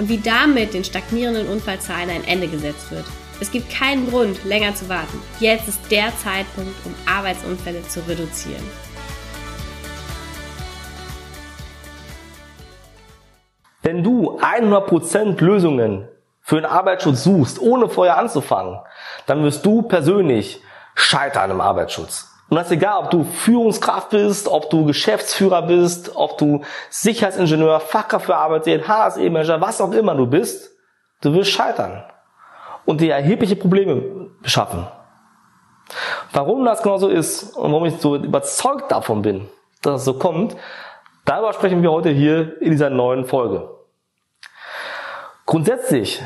und wie damit den stagnierenden Unfallzahlen ein Ende gesetzt wird. Es gibt keinen Grund, länger zu warten. Jetzt ist der Zeitpunkt, um Arbeitsunfälle zu reduzieren. Wenn du 100% Lösungen für den Arbeitsschutz suchst, ohne vorher anzufangen, dann wirst du persönlich scheitern im Arbeitsschutz. Und das ist egal, ob du Führungskraft bist, ob du Geschäftsführer bist, ob du Sicherheitsingenieur, Fachkraft für Arbeit, HSE-Manager, was auch immer du bist, du wirst scheitern und dir erhebliche Probleme beschaffen. Warum das genau so ist und warum ich so überzeugt davon bin, dass es so kommt, darüber sprechen wir heute hier in dieser neuen Folge. Grundsätzlich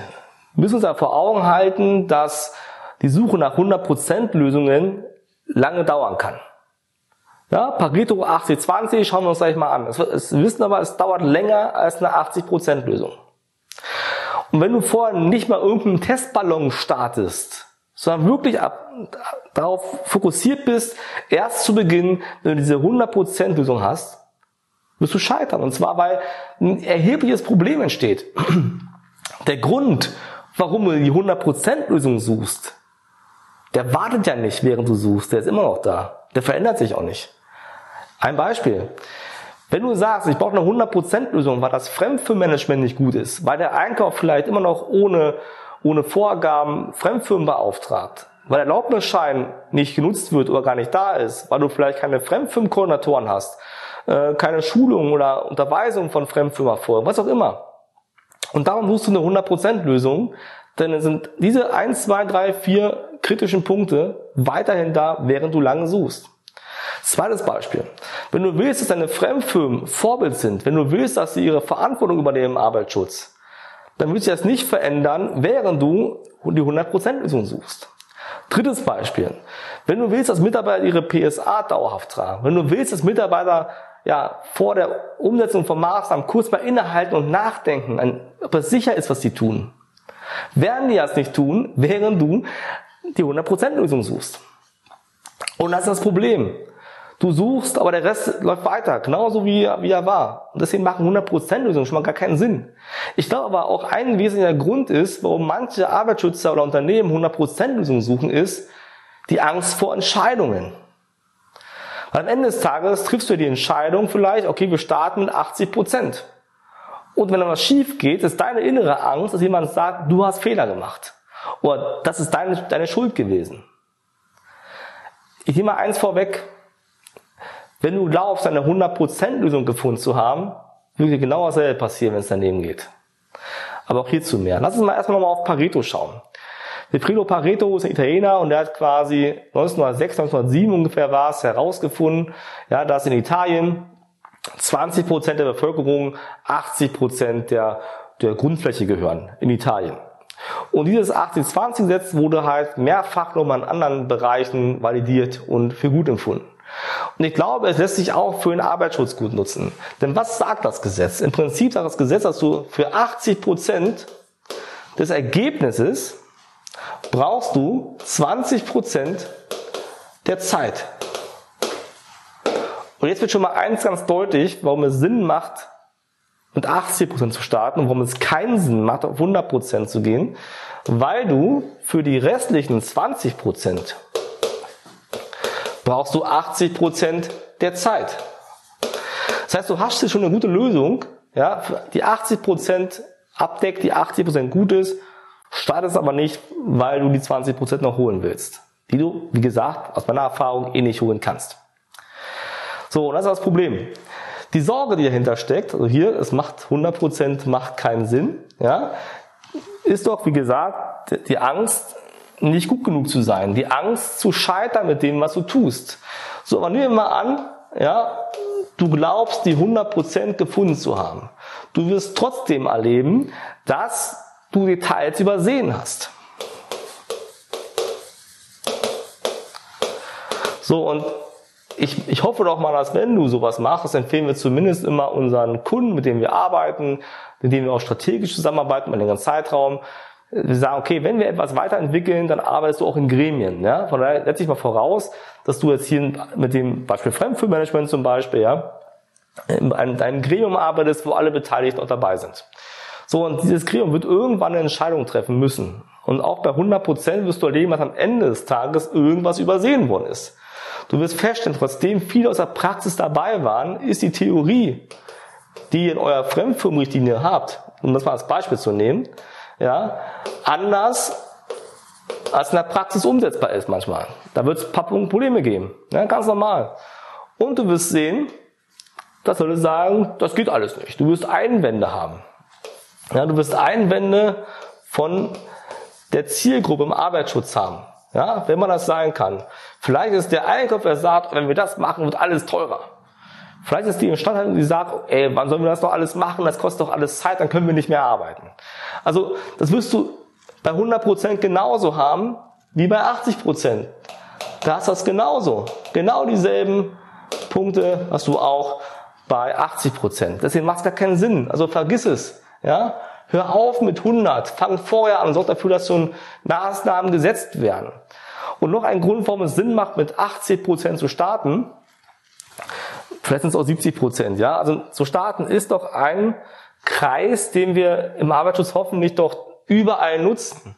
müssen wir uns ja vor Augen halten, dass die Suche nach 100% Lösungen lange dauern kann. Ja, Pareto 80-20 schauen wir uns gleich mal an. Es, es wissen aber, es dauert länger als eine 80% Lösung. Und wenn du vorher nicht mal irgendeinen Testballon startest, sondern wirklich ab, darauf fokussiert bist, erst zu Beginn, wenn du diese 100% Lösung hast, wirst du scheitern. Und zwar, weil ein erhebliches Problem entsteht. Der Grund, warum du die 100% Lösung suchst, der wartet ja nicht, während du suchst, der ist immer noch da. Der verändert sich auch nicht. Ein Beispiel. Wenn du sagst, ich brauche eine 100% Lösung, weil das Fremdfirmenmanagement nicht gut ist, weil der Einkauf vielleicht immer noch ohne, ohne Vorgaben Fremdfirmen beauftragt, weil der Erlaubnisschein nicht genutzt wird oder gar nicht da ist, weil du vielleicht keine Fremdfirmenkoordinatoren hast, äh, keine Schulung oder Unterweisung von Fremdfirmen vor, was auch immer. Und darum suchst du eine 100% Lösung, denn sind diese 1, 2, 3, 4 kritischen Punkte weiterhin da, während du lange suchst. Zweites Beispiel. Wenn du willst, dass deine Fremdfirmen Vorbild sind, wenn du willst, dass sie ihre Verantwortung übernehmen im Arbeitsschutz, dann willst du das nicht verändern, während du die 100% Lösung suchst. Drittes Beispiel. Wenn du willst, dass Mitarbeiter ihre PSA dauerhaft tragen, wenn du willst, dass Mitarbeiter ja, vor der Umsetzung von Maßnahmen kurz mal innehalten und nachdenken, ob es sicher ist, was sie tun, werden die das nicht tun, während du die 100% Lösung suchst. Und das ist das Problem. Du suchst, aber der Rest läuft weiter, genauso wie, wie er war. Und deswegen machen 100% Lösungen schon mal gar keinen Sinn. Ich glaube aber auch ein wesentlicher Grund ist, warum manche Arbeitsschützer oder Unternehmen 100% Lösungen suchen, ist die Angst vor Entscheidungen. Weil am Ende des Tages triffst du die Entscheidung vielleicht, okay, wir starten mit 80%. Und wenn dann was schief geht, ist deine innere Angst, dass jemand sagt, du hast Fehler gemacht. Oder das ist deine, deine Schuld gewesen. Ich nehme mal eins vorweg. Wenn du glaubst, eine 100% Lösung gefunden zu haben, würde dir genau dasselbe passieren, wenn es daneben geht. Aber auch hierzu mehr. Lass uns mal erstmal nochmal auf Pareto schauen. Wilfredo Pareto ist ein Italiener und der hat quasi 1906, 1907 ungefähr war es, herausgefunden, ja, dass in Italien 20 Prozent der Bevölkerung 80 Prozent der, der Grundfläche gehören in Italien. Und dieses 80-20-Gesetz wurde halt mehrfach nochmal in anderen Bereichen validiert und für gut empfunden. Und ich glaube, es lässt sich auch für den Arbeitsschutz gut nutzen. Denn was sagt das Gesetz? Im Prinzip sagt das Gesetz, dass du für 80 Prozent des Ergebnisses brauchst du 20 Prozent der Zeit. Und jetzt wird schon mal eins ganz deutlich, warum es Sinn macht, mit 80% zu starten und warum es keinen Sinn macht, auf 100% zu gehen, weil du für die restlichen 20% brauchst du 80% der Zeit. Das heißt, du hast hier schon eine gute Lösung, ja, die 80% abdeckt, die 80% gut ist, startest aber nicht, weil du die 20% noch holen willst, die du, wie gesagt, aus meiner Erfahrung eh nicht holen kannst. So, und das ist das Problem. Die Sorge, die dahinter steckt, also hier, es macht 100% macht keinen Sinn, ja, ist doch, wie gesagt, die Angst, nicht gut genug zu sein, die Angst zu scheitern mit dem, was du tust. So, aber nehmen wir mal an, ja, du glaubst, die 100% gefunden zu haben. Du wirst trotzdem erleben, dass du Details übersehen hast. So, und ich, ich hoffe doch mal, dass wenn du sowas machst, empfehlen wir zumindest immer unseren Kunden, mit denen wir arbeiten, mit denen wir auch strategisch zusammenarbeiten, über einen längeren Zeitraum. Wir sagen, okay, wenn wir etwas weiterentwickeln, dann arbeitest du auch in Gremien. Ja? Von daher setze ich mal voraus, dass du jetzt hier mit dem Beispiel Fremdführmanagement zum Beispiel, ja, in einem Gremium arbeitest, wo alle Beteiligten auch dabei sind. So, und dieses Gremium wird irgendwann eine Entscheidung treffen müssen. Und auch bei 100 Prozent wirst du erleben, dass am Ende des Tages irgendwas übersehen worden ist. Du wirst feststellen, trotzdem viele aus der Praxis dabei waren, ist die Theorie, die ihr in eurer Fremdfirmenrichtlinie habt, um das mal als Beispiel zu nehmen, ja, anders als in der Praxis umsetzbar ist manchmal. Da wird es ein paar Probleme geben. Ja, ganz normal. Und du wirst sehen, dass Leute sagen, das geht alles nicht. Du wirst Einwände haben. Ja, du wirst Einwände von der Zielgruppe im Arbeitsschutz haben. Ja, wenn man das sein kann. Vielleicht ist der Einkauf, der sagt, wenn wir das machen, wird alles teurer. Vielleicht ist die Instandhaltung, die sagt, ey, wann sollen wir das doch alles machen? Das kostet doch alles Zeit, dann können wir nicht mehr arbeiten. Also, das wirst du bei 100% genauso haben wie bei 80%. Da hast du das genauso. Genau dieselben Punkte hast du auch bei 80%. Deswegen macht es gar keinen Sinn. Also vergiss es. Ja? Hör auf mit 100. Fang vorher an und sorg dafür, dass schon Maßnahmen gesetzt werden. Und noch ein Grund, warum es Sinn macht, mit 80% zu starten, vielleicht sind es auch 70%, ja. Also zu starten ist doch ein Kreis, den wir im Arbeitsschutz hoffentlich doch überall nutzen.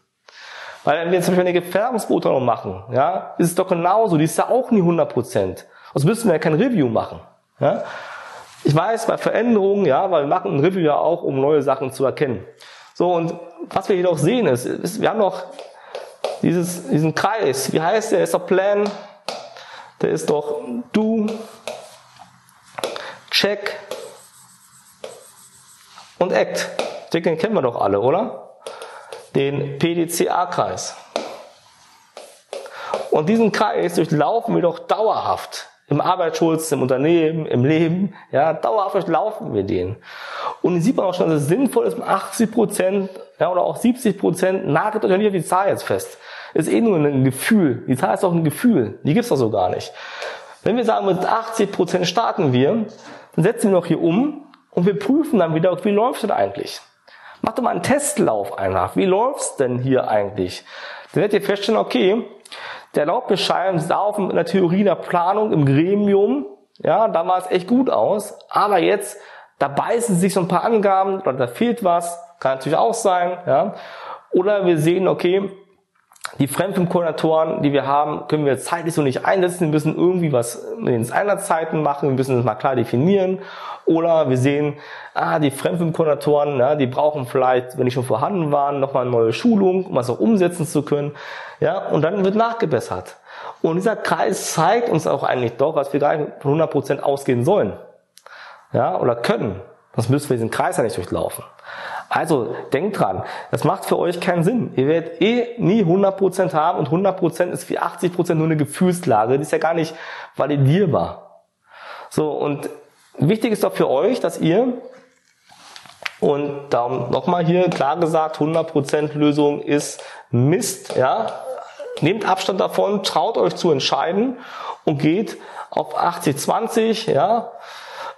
Weil wenn wir zum Beispiel eine Gefährdungsbeurteilung machen, ja, ist es doch genauso, die ist ja auch nie 100 Prozent. Sonst müssten wir ja kein Review machen. Ja. Ich weiß, bei Veränderungen, ja, weil wir machen ein Review ja auch, um neue Sachen zu erkennen. So, und was wir jedoch sehen ist, ist wir haben noch dieses, diesen Kreis. Wie heißt der? Ist doch Plan. Der ist doch Do, Check und Act. Den kennen wir doch alle, oder? Den PDCA-Kreis. Und diesen Kreis durchlaufen wir doch dauerhaft. Im Arbeitsschutz, im Unternehmen, im Leben. Ja, dauerhaft durchlaufen wir den. Und hier sieht man auch schon, dass es sinnvoll ist, 80 Prozent ja, oder auch 70 Prozent, nagelt euch nicht auf die Zahl jetzt fest. Ist eh nur ein Gefühl. Die Zahl ist doch ein Gefühl. Die gibt's doch so gar nicht. Wenn wir sagen, mit 80 Prozent starten wir, dann setzen wir noch hier um und wir prüfen dann wieder, wie läuft es eigentlich? Mach doch mal einen Testlauf einfach. Wie läuft's denn hier eigentlich? Dann werdet ihr feststellen, okay, der Laubbescheid sah auf in der Theorie der Planung im Gremium, ja, da war es echt gut aus, aber jetzt, da beißen sich so ein paar Angaben oder da fehlt was, kann natürlich auch sein, ja. Oder wir sehen, okay, die Fremdfilmkoordinatoren, die wir haben, können wir zeitlich so nicht einsetzen. Wir müssen irgendwie was in den Einsatzzeiten machen. Wir müssen das mal klar definieren. Oder wir sehen, ah, die Fremdfilmkoordinatoren, ja, die brauchen vielleicht, wenn die schon vorhanden waren, nochmal eine neue Schulung, um das auch umsetzen zu können. Ja, und dann wird nachgebessert. Und dieser Kreis zeigt uns auch eigentlich doch, was wir gar nicht von 100% ausgehen sollen. Ja, oder können. Sonst müssen wir diesen Kreis ja nicht durchlaufen. Also denkt dran, das macht für euch keinen Sinn. Ihr werdet eh nie 100% haben und 100% ist wie 80% nur eine Gefühlslage. Die ist ja gar nicht validierbar. So, und wichtig ist doch für euch, dass ihr, und darum nochmal hier klar gesagt, 100% Lösung ist Mist, ja. Nehmt Abstand davon, traut euch zu entscheiden und geht auf 80-20, ja.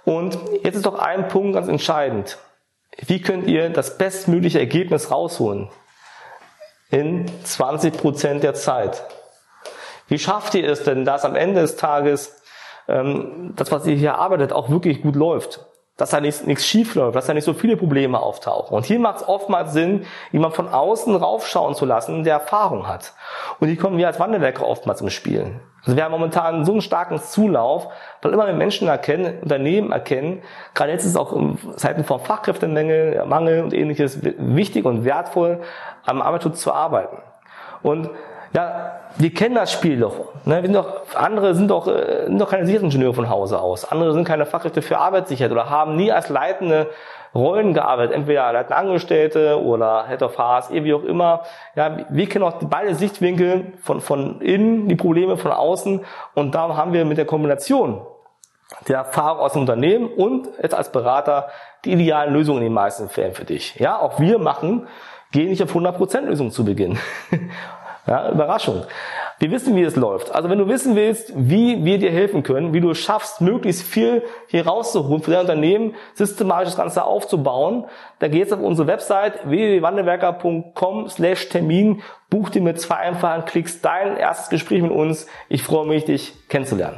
Und jetzt ist doch ein Punkt ganz entscheidend. Wie könnt ihr das bestmögliche Ergebnis rausholen? In 20 Prozent der Zeit. Wie schafft ihr es denn, dass am Ende des Tages ähm, das, was ihr hier arbeitet, auch wirklich gut läuft? Dass da nichts, nichts schief läuft, dass da nicht so viele Probleme auftauchen. Und hier macht es oftmals Sinn, jemand von außen raufschauen zu lassen, der Erfahrung hat. Und hier kommen wir als Wandelwerker oftmals im Spiel. Also wir haben momentan so einen starken Zulauf, weil immer mehr Menschen erkennen, Unternehmen erkennen, gerade jetzt ist es auch in Zeiten von Fachkräftemangel Mangel und ähnliches wichtig und wertvoll, am Arbeitsschutz zu arbeiten. Und ja, wir kennen das Spiel doch. Ne? Wir sind doch andere sind doch, äh, sind doch keine Sicherheitsingenieure von Hause aus. Andere sind keine Fachkräfte für Arbeitssicherheit oder haben nie als leitende Rollen gearbeitet, entweder leitende Angestellte oder Head of Haas, wie auch immer. Ja, wir kennen auch beide Sichtwinkel von, von innen, die Probleme von außen und da haben wir mit der Kombination der Erfahrung aus dem Unternehmen und jetzt als Berater die idealen Lösungen in den meisten Fällen für dich. Ja, auch wir machen, gehen nicht auf 100% Lösung zu Beginn. ja, Überraschung. Wir wissen, wie es läuft. Also wenn du wissen willst, wie wir dir helfen können, wie du es schaffst, möglichst viel hier rauszuholen für dein Unternehmen, systematisch das Ganze aufzubauen, dann geh jetzt auf unsere Website www.wandelwerker.com slash Termin, buch dir mit zwei einfachen Klicks dein erstes Gespräch mit uns. Ich freue mich, dich kennenzulernen.